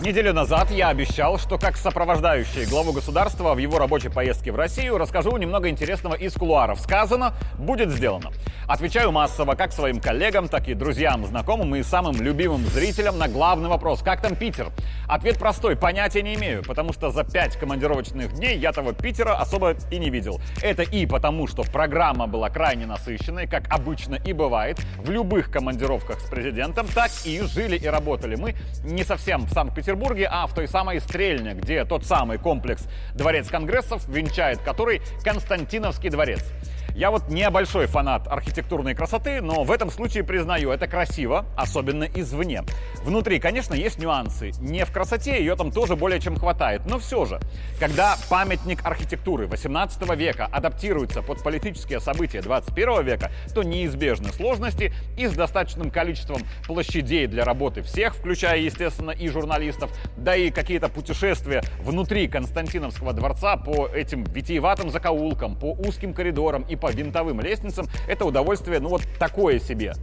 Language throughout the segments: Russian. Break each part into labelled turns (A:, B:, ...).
A: Неделю назад я обещал, что как сопровождающий главу государства в его рабочей поездке в Россию расскажу немного интересного из кулуаров. Сказано, будет сделано. Отвечаю массово как своим коллегам, так и друзьям, знакомым и самым любимым зрителям на главный вопрос «Как там Питер?». Ответ простой, понятия не имею, потому что за пять командировочных дней я того Питера особо и не видел. Это и потому, что программа была крайне насыщенной, как обычно и бывает, в любых командировках с президентом, так и жили и работали мы не совсем в Санкт-Петербурге, Петербурге, а в той самой Стрельне, где тот самый комплекс Дворец Конгрессов, венчает который Константиновский дворец. Я вот не большой фанат архитектурной красоты, но в этом случае признаю, это красиво, особенно извне. Внутри, конечно, есть нюансы. Не в красоте, ее там тоже более чем хватает, но все же. Когда памятник архитектуры 18 века адаптируется под политические события 21 века, то неизбежны сложности и с достаточным количеством площадей для работы всех, включая, естественно, и журналистов, да и какие-то путешествия внутри Константиновского дворца по этим витиеватым закоулкам, по узким коридорам и по винтовым лестницам, это удовольствие, ну вот такое себе.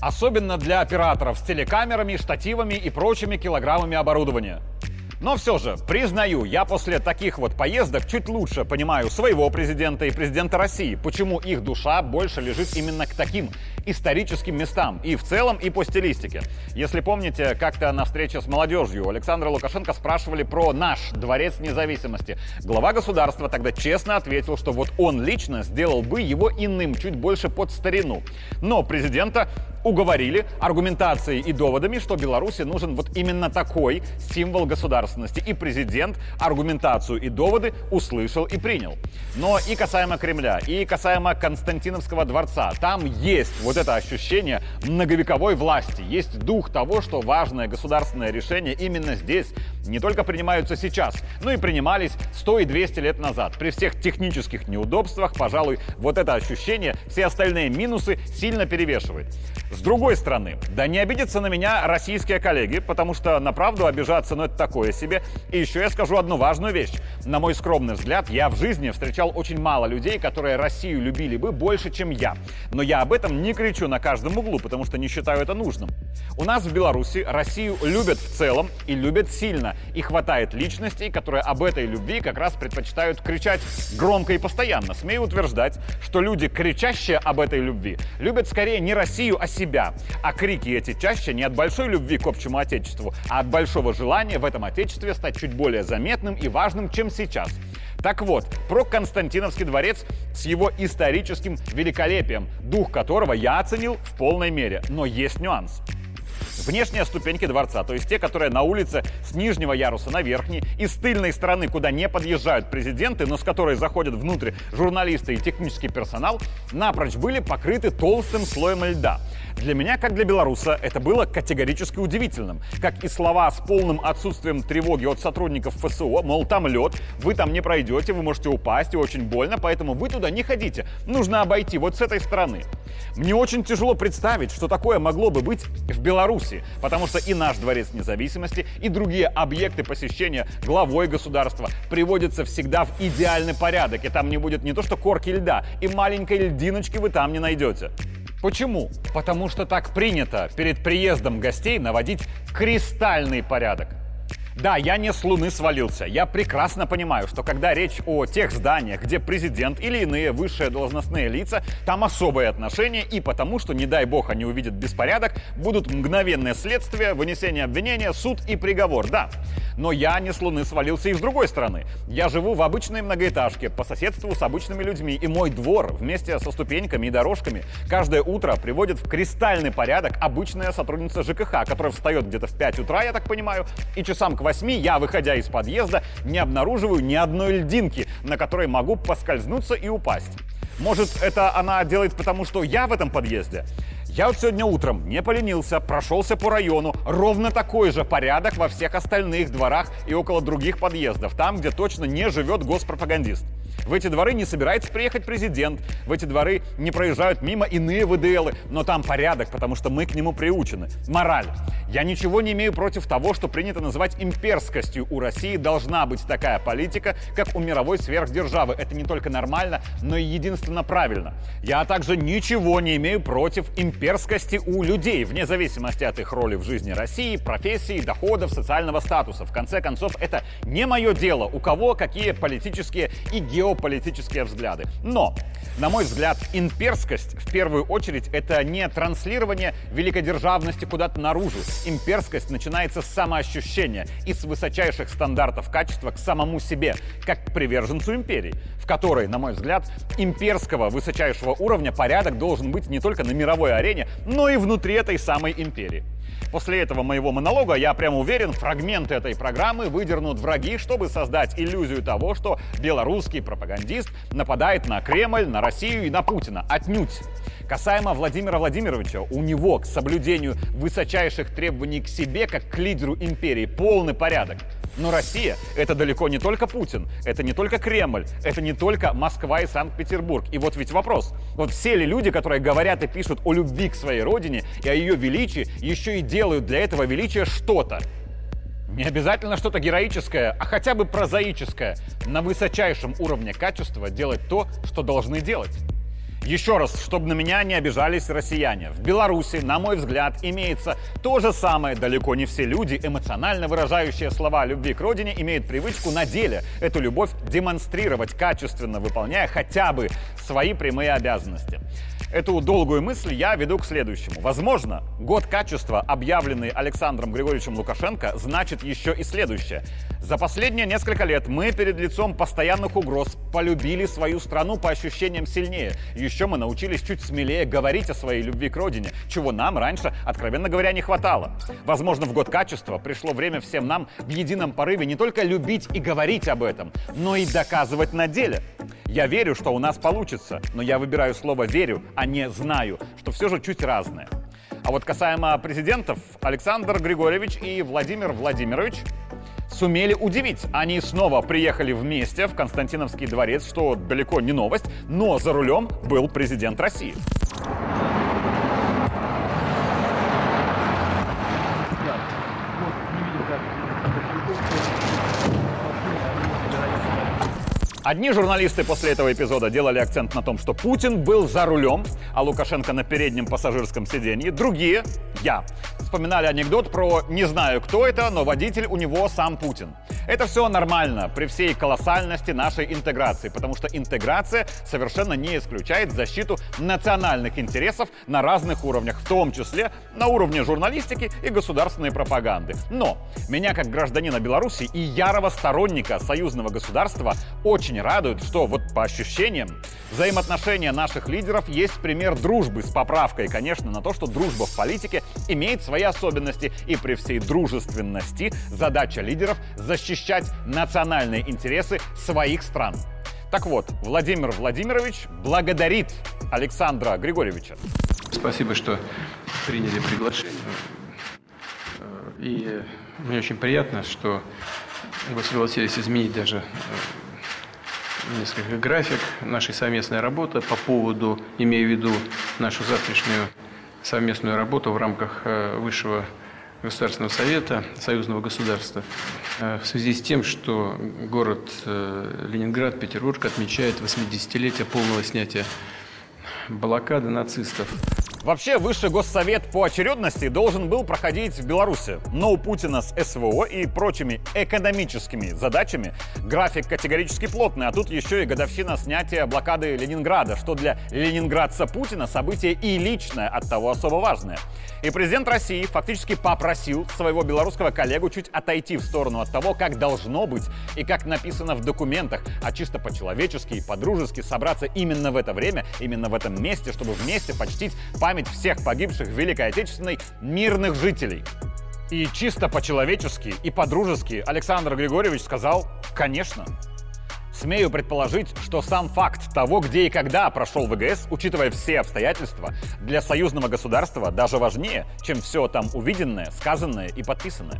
A: Особенно для операторов с телекамерами, штативами и прочими килограммами оборудования. Но все же, признаю, я после таких вот поездок чуть лучше понимаю своего президента и президента России, почему их душа больше лежит именно к таким историческим местам, и в целом, и по стилистике. Если помните, как-то на встрече с молодежью Александра Лукашенко спрашивали про наш Дворец независимости. Глава государства тогда честно ответил, что вот он лично сделал бы его иным, чуть больше под старину. Но президента уговорили аргументацией и доводами, что Беларуси нужен вот именно такой символ государственности. И президент аргументацию и доводы услышал и принял. Но и касаемо Кремля, и касаемо Константиновского дворца, там есть вот это ощущение многовековой власти, есть дух того, что важное государственное решение именно здесь не только принимаются сейчас, но и принимались 100 и 200 лет назад. При всех технических неудобствах, пожалуй, вот это ощущение, все остальные минусы сильно перевешивает. С другой стороны, да не обидятся на меня российские коллеги, потому что на правду обижаться, ну это такое себе. И еще я скажу одну важную вещь. На мой скромный взгляд, я в жизни встречал очень мало людей, которые Россию любили бы больше, чем я. Но я об этом не кричу на каждом углу, потому что не считаю это нужным. У нас в Беларуси Россию любят в целом и любят сильно. И хватает личностей, которые об этой любви как раз предпочитают кричать громко и постоянно. Смею утверждать, что люди, кричащие об этой любви, любят скорее не Россию, а себя себя. А крики эти чаще не от большой любви к общему отечеству, а от большого желания в этом отечестве стать чуть более заметным и важным, чем сейчас. Так вот, про Константиновский дворец с его историческим великолепием, дух которого я оценил в полной мере. Но есть нюанс. Внешние ступеньки дворца, то есть те, которые на улице с нижнего яруса на верхний, и с тыльной стороны, куда не подъезжают президенты, но с которой заходят внутрь журналисты и технический персонал, напрочь были покрыты толстым слоем льда. Для меня, как для белоруса, это было категорически удивительным. Как и слова с полным отсутствием тревоги от сотрудников ФСО, мол, там лед, вы там не пройдете, вы можете упасть и очень больно, поэтому вы туда не ходите. Нужно обойти вот с этой стороны. Мне очень тяжело представить, что такое могло бы быть в Беларуси, потому что и наш Дворец независимости, и другие объекты посещения главой государства приводятся всегда в идеальный порядок, и там не будет не то что корки льда, и маленькой льдиночки вы там не найдете. Почему? Потому что так принято перед приездом гостей наводить кристальный порядок. Да, я не с Луны свалился. Я прекрасно понимаю, что когда речь о тех зданиях, где президент или иные высшие должностные лица, там особые отношения, и потому что, не дай бог, они увидят беспорядок, будут мгновенные следствия, вынесение обвинения, суд и приговор. Да, но я не с Луны свалился и с другой стороны. Я живу в обычной многоэтажке, по соседству с обычными людьми, и мой двор вместе со ступеньками и дорожками каждое утро приводит в кристальный порядок обычная сотрудница ЖКХ, которая встает где-то в 5 утра, я так понимаю, и часам к 8 я, выходя из подъезда, не обнаруживаю ни одной льдинки, на которой могу поскользнуться и упасть. Может, это она делает потому, что я в этом подъезде? Я вот сегодня утром не поленился, прошелся по району. Ровно такой же порядок во всех остальных дворах и около других подъездов. Там, где точно не живет госпропагандист. В эти дворы не собирается приехать президент, в эти дворы не проезжают мимо иные ВДЛы, но там порядок, потому что мы к нему приучены. Мораль. Я ничего не имею против того, что принято называть имперскостью. У России должна быть такая политика, как у мировой сверхдержавы. Это не только нормально, но и единственно правильно. Я также ничего не имею против имперскости у людей, вне зависимости от их роли в жизни России, профессии, доходов, социального статуса. В конце концов, это не мое дело, у кого какие политические и геополитические взгляды. Но, на мой взгляд, имперскость в первую очередь это не транслирование великодержавности куда-то наружу. Имперскость начинается с самоощущения и с высочайших стандартов качества к самому себе, как к приверженцу империи, в которой, на мой взгляд, имперского высочайшего уровня порядок должен быть не только на мировой арене, но и внутри этой самой империи. После этого моего монолога, я прямо уверен, фрагменты этой программы выдернут враги, чтобы создать иллюзию того, что белорусский пропагандист нападает на Кремль, на Россию и на Путина. Отнюдь. Касаемо Владимира Владимировича, у него к соблюдению высочайших требований к себе, как к лидеру империи, полный порядок. Но Россия — это далеко не только Путин, это не только Кремль, это не только Москва и Санкт-Петербург. И вот ведь вопрос. Вот все ли люди, которые говорят и пишут о любви к своей родине и о ее величии, еще и делают для этого величия что-то? Не обязательно что-то героическое, а хотя бы прозаическое. На высочайшем уровне качества делать то, что должны делать. Еще раз, чтобы на меня не обижались россияне. В Беларуси, на мой взгляд, имеется то же самое. Далеко не все люди, эмоционально выражающие слова любви к родине, имеют привычку на деле эту любовь демонстрировать, качественно выполняя хотя бы свои прямые обязанности. Эту долгую мысль я веду к следующему. Возможно, год качества, объявленный Александром Григорьевичем Лукашенко, значит еще и следующее. За последние несколько лет мы перед лицом постоянных угроз полюбили свою страну по ощущениям сильнее. Еще мы научились чуть смелее говорить о своей любви к родине, чего нам раньше, откровенно говоря, не хватало. Возможно, в год качества пришло время всем нам в едином порыве не только любить и говорить об этом, но и доказывать на деле. Я верю, что у нас получится, но я выбираю слово «верю», а не «знаю», что все же чуть разное. А вот касаемо президентов, Александр Григорьевич и Владимир Владимирович сумели удивить. Они снова приехали вместе в Константиновский дворец, что далеко не новость, но за рулем был президент России. Одни журналисты после этого эпизода делали акцент на том, что Путин был за рулем, а Лукашенко на переднем пассажирском сиденье. Другие, я, вспоминали анекдот про «не знаю, кто это, но водитель у него сам Путин». Это все нормально при всей колоссальности нашей интеграции, потому что интеграция совершенно не исключает защиту национальных интересов на разных уровнях, в том числе на уровне журналистики и государственной пропаганды. Но меня как гражданина Беларуси и ярого сторонника союзного государства очень радует, что вот по ощущениям взаимоотношения наших лидеров есть пример дружбы с поправкой, конечно, на то, что дружба в политике имеет свои особенности и при всей дружественности задача лидеров защищать национальные интересы своих стран. Так вот, Владимир Владимирович благодарит Александра Григорьевича.
B: Спасибо, что приняли приглашение. И мне очень приятно, что вы согласились изменить даже э, несколько график нашей совместной работы по поводу, имея в виду нашу завтрашнюю совместную работу в рамках э, Высшего Государственного Совета Союзного государства э, в связи с тем, что город э, Ленинград, Петербург отмечает 80-летие полного снятия блокады нацистов.
A: Вообще, Высший Госсовет по очередности должен был проходить в Беларуси. Но у Путина с СВО и прочими экономическими задачами график категорически плотный, а тут еще и годовщина снятия блокады Ленинграда, что для ленинградца Путина событие и личное, от того особо важное. И президент России фактически попросил своего белорусского коллегу чуть отойти в сторону от того, как должно быть и как написано в документах, а чисто по-человечески и по-дружески собраться именно в это время, именно в этом месте, чтобы вместе почтить память всех погибших в Великой Отечественной мирных жителей. И чисто по-человечески и по-дружески Александр Григорьевич сказал «конечно». Смею предположить, что сам факт того, где и когда прошел ВГС, учитывая все обстоятельства, для союзного государства даже важнее, чем все там увиденное, сказанное и подписанное.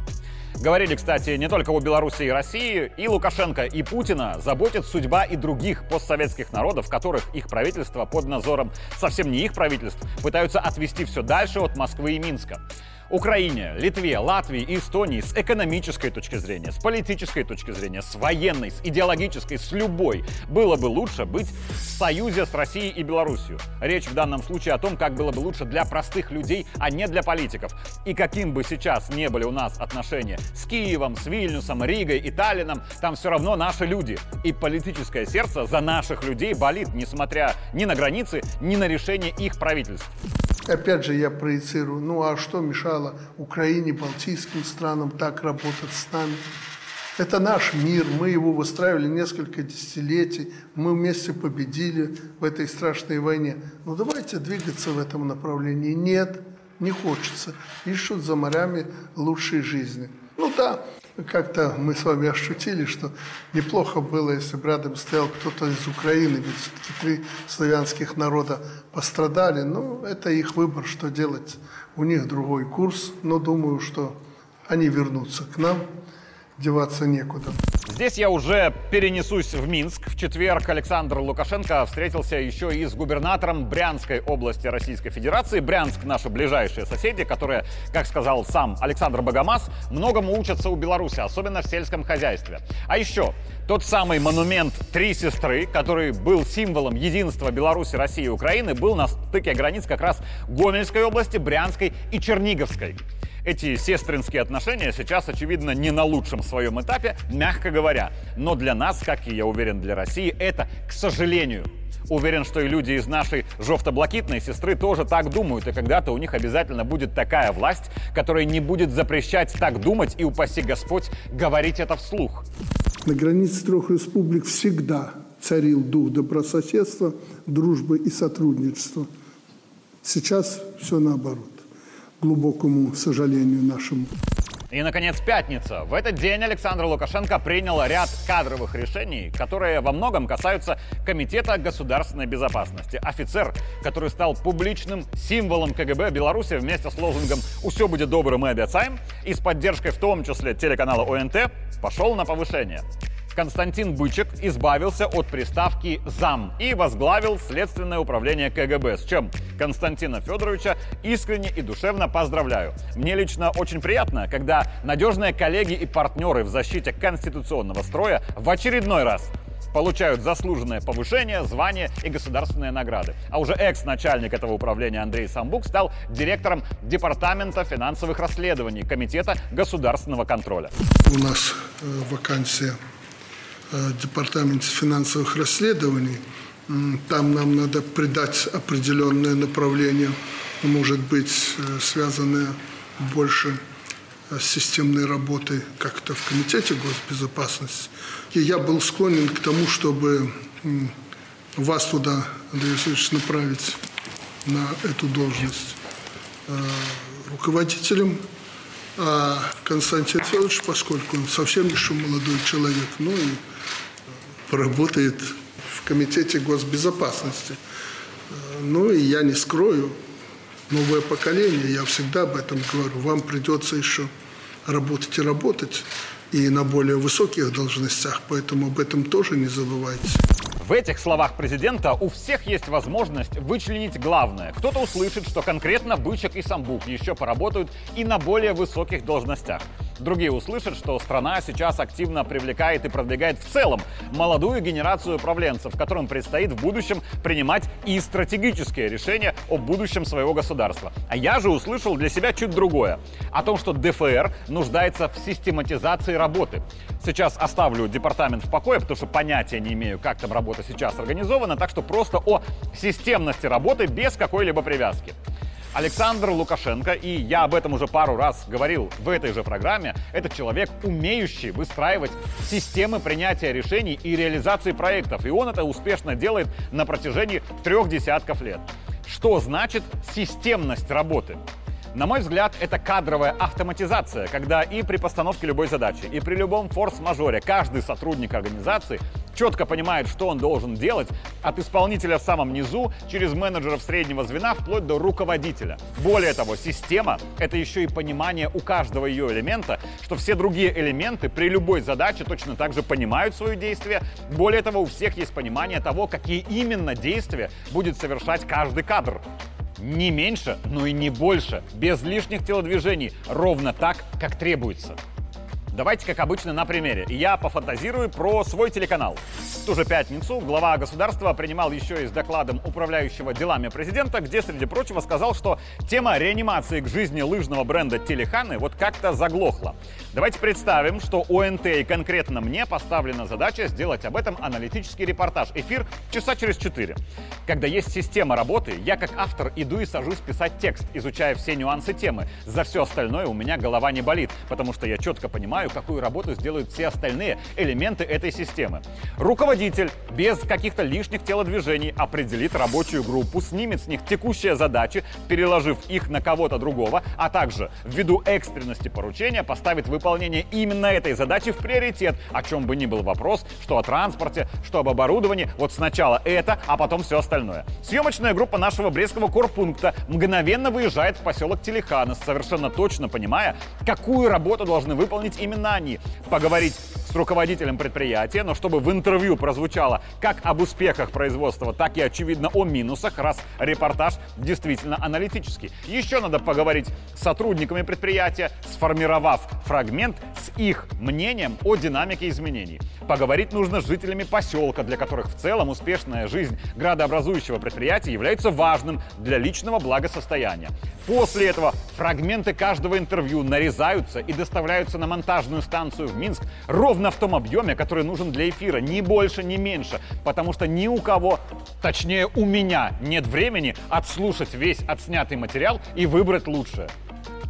A: Говорили, кстати, не только о Беларуси и России, и Лукашенко, и Путина заботит судьба и других постсоветских народов, которых их правительство под надзором совсем не их правительств пытаются отвести все дальше от Москвы и Минска. Украине, Литве, Латвии и Эстонии с экономической точки зрения, с политической точки зрения, с военной, с идеологической, с любой, было бы лучше быть в союзе с Россией и Белоруссией. Речь в данном случае о том, как было бы лучше для простых людей, а не для политиков. И каким бы сейчас не были у нас отношения с Киевом, с Вильнюсом, Ригой и Таллином, там все равно наши люди. И политическое сердце за наших людей болит, несмотря ни на границы, ни на решение их правительств.
C: Опять же, я проецирую, ну а что мешало Украине, Балтийским странам так работать с нами? Это наш мир, мы его выстраивали несколько десятилетий, мы вместе победили в этой страшной войне. Ну давайте двигаться в этом направлении. Нет, не хочется. Ищут за морями лучшей жизни. Ну да, как-то мы с вами ощутили, что неплохо было, если бы рядом стоял кто-то из Украины, ведь все-таки три славянских народа пострадали. Ну, это их выбор, что делать. У них другой курс, но думаю, что они вернутся к нам деваться некуда.
A: Здесь я уже перенесусь в Минск. В четверг Александр Лукашенко встретился еще и с губернатором Брянской области Российской Федерации. Брянск – наши ближайшие соседи, которые, как сказал сам Александр Богомаз, многому учатся у Беларуси, особенно в сельском хозяйстве. А еще тот самый монумент «Три сестры», который был символом единства Беларуси, России и Украины, был на стыке границ как раз Гомельской области, Брянской и Черниговской. Эти сестринские отношения сейчас, очевидно, не на лучшем своем этапе, мягко говоря. Но для нас, как и я уверен, для России, это, к сожалению, Уверен, что и люди из нашей жовто-блакитной сестры тоже так думают, и когда-то у них обязательно будет такая власть, которая не будет запрещать так думать и, упаси Господь, говорить это вслух.
C: На границе трех республик всегда царил дух добрососедства, дружбы и сотрудничества. Сейчас все наоборот глубокому сожалению нашему.
A: И, наконец, пятница. В этот день Александр Лукашенко принял ряд кадровых решений, которые во многом касаются Комитета государственной безопасности. Офицер, который стал публичным символом КГБ Беларуси вместе с лозунгом «Все будет добро, мы обещаем» и с поддержкой в том числе телеканала ОНТ, пошел на повышение. Константин Бычек избавился от приставки «зам» и возглавил Следственное управление КГБ, с чем Константина Федоровича искренне и душевно поздравляю. Мне лично очень приятно, когда надежные коллеги и партнеры в защите конституционного строя в очередной раз получают заслуженное повышение, звание и государственные награды. А уже экс-начальник этого управления Андрей Самбук стал директором Департамента финансовых расследований Комитета государственного контроля.
C: У нас э, вакансия департаменте финансовых расследований. Там нам надо придать определенное направление, может быть, э, связанное больше э, с системной работой как-то в Комитете госбезопасности. И я был склонен к тому, чтобы вас туда, Андрей Васильевич, направить на эту должность руководителем а Константин Федорович, поскольку он совсем еще молодой человек, ну и работает в Комитете госбезопасности. Ну и я не скрою, новое поколение, я всегда об этом говорю, вам придется еще работать и работать, и на более высоких должностях, поэтому об этом тоже не забывайте.
A: В этих словах президента у всех есть возможность вычленить главное. Кто-то услышит, что конкретно Бычек и Самбук еще поработают и на более высоких должностях. Другие услышат, что страна сейчас активно привлекает и продвигает в целом молодую генерацию управленцев, которым предстоит в будущем принимать и стратегические решения о будущем своего государства. А я же услышал для себя чуть другое. О том, что ДФР нуждается в систематизации работы. Сейчас оставлю департамент в покое, потому что понятия не имею, как там работа сейчас организована, так что просто о системности работы без какой-либо привязки. Александр Лукашенко, и я об этом уже пару раз говорил в этой же программе, это человек, умеющий выстраивать системы принятия решений и реализации проектов. И он это успешно делает на протяжении трех десятков лет. Что значит системность работы? На мой взгляд, это кадровая автоматизация, когда и при постановке любой задачи, и при любом форс-мажоре каждый сотрудник организации четко понимает, что он должен делать, от исполнителя в самом низу, через менеджеров среднего звена, вплоть до руководителя. Более того, система — это еще и понимание у каждого ее элемента, что все другие элементы при любой задаче точно так же понимают свое действие. Более того, у всех есть понимание того, какие именно действия будет совершать каждый кадр. Не меньше, но и не больше, без лишних телодвижений, ровно так, как требуется. Давайте, как обычно, на примере. Я пофантазирую про свой телеканал. В ту же пятницу глава государства принимал еще и с докладом управляющего делами президента, где, среди прочего, сказал, что тема реанимации к жизни лыжного бренда Телеханы вот как-то заглохла. Давайте представим, что ОНТ и конкретно мне поставлена задача сделать об этом аналитический репортаж. Эфир часа через четыре. Когда есть система работы, я как автор иду и сажусь писать текст, изучая все нюансы темы. За все остальное у меня голова не болит, потому что я четко понимаю, какую работу сделают все остальные элементы этой системы. Руководитель без каких-то лишних телодвижений определит рабочую группу, снимет с них текущие задачи, переложив их на кого-то другого, а также ввиду экстренности поручения поставит выполнение именно этой задачи в приоритет, о чем бы ни был вопрос, что о транспорте, что об оборудовании. Вот сначала это, а потом все остальное. Съемочная группа нашего Брестского корпункта мгновенно выезжает в поселок Телеханес, совершенно точно понимая, какую работу должны выполнить именно они. Поговорить с руководителем предприятия, но чтобы в интервью прозвучало как об успехах производства, так и, очевидно, о минусах, раз репортаж действительно аналитический. Еще надо поговорить с сотрудниками предприятия, сформировав фрагмент с их мнением о динамике изменений. Поговорить нужно с жителями поселка, для которых в целом успешная жизнь градообразующего предприятия является важным для личного благосостояния. После этого фрагменты каждого интервью нарезаются и доставляются на монтажную станцию в Минск ровно в том объеме, который нужен для эфира, ни больше, ни меньше, потому что ни у кого, точнее у меня, нет времени отслушать весь отснятый материал и выбрать лучшее.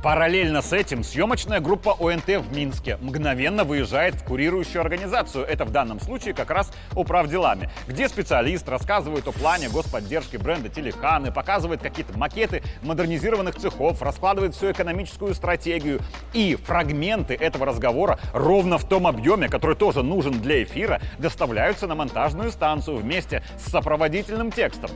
A: Параллельно с этим съемочная группа ОНТ в Минске мгновенно выезжает в курирующую организацию, это в данном случае как раз управделами, где специалист рассказывает о плане господдержки бренда Телеханы, показывает какие-то макеты модернизированных цехов, раскладывает всю экономическую стратегию. И фрагменты этого разговора ровно в том объеме, который тоже нужен для эфира, доставляются на монтажную станцию вместе с сопроводительным текстом.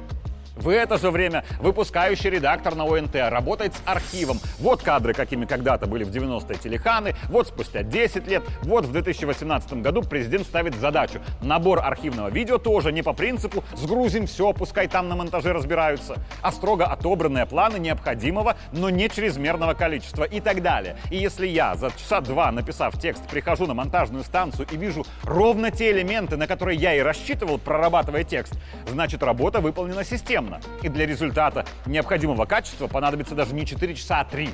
A: В это же время выпускающий редактор на ОНТ работает с архивом. Вот кадры, какими когда-то были в 90-е телеханы, вот спустя 10 лет, вот в 2018 году президент ставит задачу. Набор архивного видео тоже не по принципу «сгрузим все, пускай там на монтаже разбираются», а строго отобранные планы необходимого, но не чрезмерного количества и так далее. И если я за часа два, написав текст, прихожу на монтажную станцию и вижу ровно те элементы, на которые я и рассчитывал, прорабатывая текст, значит работа выполнена системно системно. И для результата необходимого качества понадобится даже не 4 часа, а 3.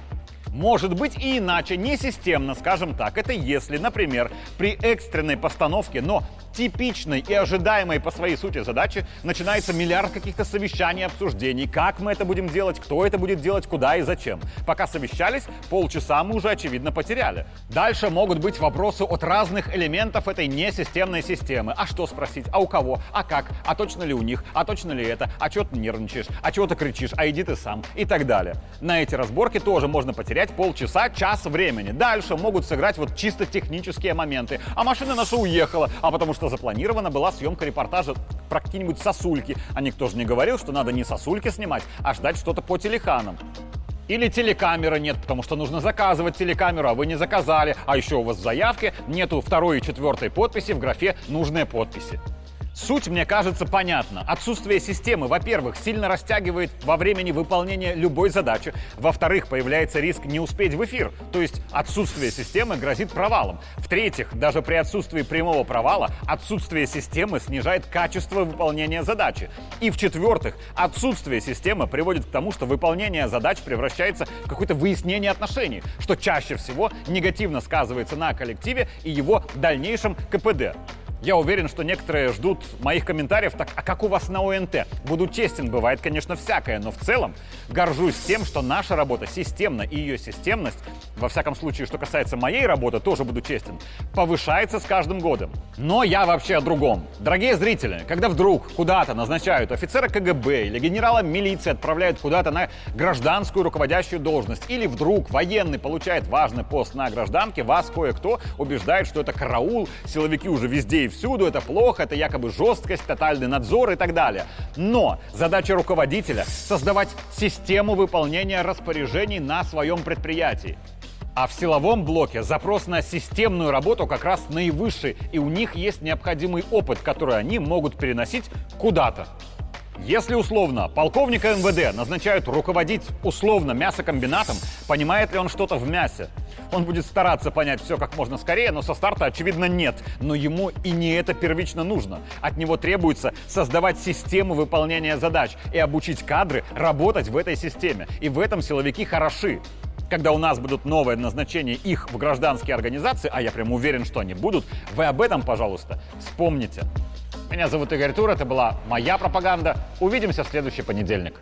A: Может быть и иначе, не системно, скажем так. Это если, например, при экстренной постановке, но типичной и ожидаемой по своей сути задачи начинается миллиард каких-то совещаний, обсуждений, как мы это будем делать, кто это будет делать, куда и зачем. Пока совещались, полчаса мы уже, очевидно, потеряли. Дальше могут быть вопросы от разных элементов этой несистемной системы. А что спросить? А у кого? А как? А точно ли у них? А точно ли это? А чего ты нервничаешь? А чего ты кричишь? А иди ты сам? И так далее. На эти разборки тоже можно потерять полчаса, час времени. Дальше могут сыграть вот чисто технические моменты. А машина наша уехала, а потому что запланирована была съемка репортажа про какие-нибудь сосульки. А никто же не говорил, что надо не сосульки снимать, а ждать что-то по телеканам. Или телекамеры нет, потому что нужно заказывать телекамеру, а вы не заказали. А еще у вас в заявке нету второй и четвертой подписи в графе «Нужные подписи». Суть, мне кажется, понятна. Отсутствие системы, во-первых, сильно растягивает во времени выполнения любой задачи. Во-вторых, появляется риск не успеть в эфир, то есть отсутствие системы грозит провалом. В-третьих, даже при отсутствии прямого провала, отсутствие системы снижает качество выполнения задачи. И в-четвертых, отсутствие системы приводит к тому, что выполнение задач превращается в какое-то выяснение отношений, что чаще всего негативно сказывается на коллективе и его дальнейшем КПД. Я уверен, что некоторые ждут моих комментариев, так, а как у вас на ОНТ? Буду честен, бывает, конечно, всякое, но в целом горжусь тем, что наша работа системна, и ее системность, во всяком случае, что касается моей работы, тоже буду честен, повышается с каждым годом. Но я вообще о другом. Дорогие зрители, когда вдруг куда-то назначают офицера КГБ или генерала милиции отправляют куда-то на гражданскую руководящую должность, или вдруг военный получает важный пост на гражданке, вас кое-кто убеждает, что это караул, силовики уже везде и всюду, это плохо, это якобы жесткость, тотальный надзор и так далее. Но задача руководителя — создавать систему выполнения распоряжений на своем предприятии. А в силовом блоке запрос на системную работу как раз наивысший, и у них есть необходимый опыт, который они могут переносить куда-то. Если условно полковника МВД назначают руководить условно мясокомбинатом, понимает ли он что-то в мясе? Он будет стараться понять все как можно скорее, но со старта, очевидно, нет. Но ему и не это первично нужно. От него требуется создавать систему выполнения задач и обучить кадры работать в этой системе. И в этом силовики хороши когда у нас будут новые назначения их в гражданские организации, а я прям уверен, что они будут, вы об этом, пожалуйста, вспомните. Меня зовут Игорь Тур, это была моя пропаганда. Увидимся в следующий понедельник.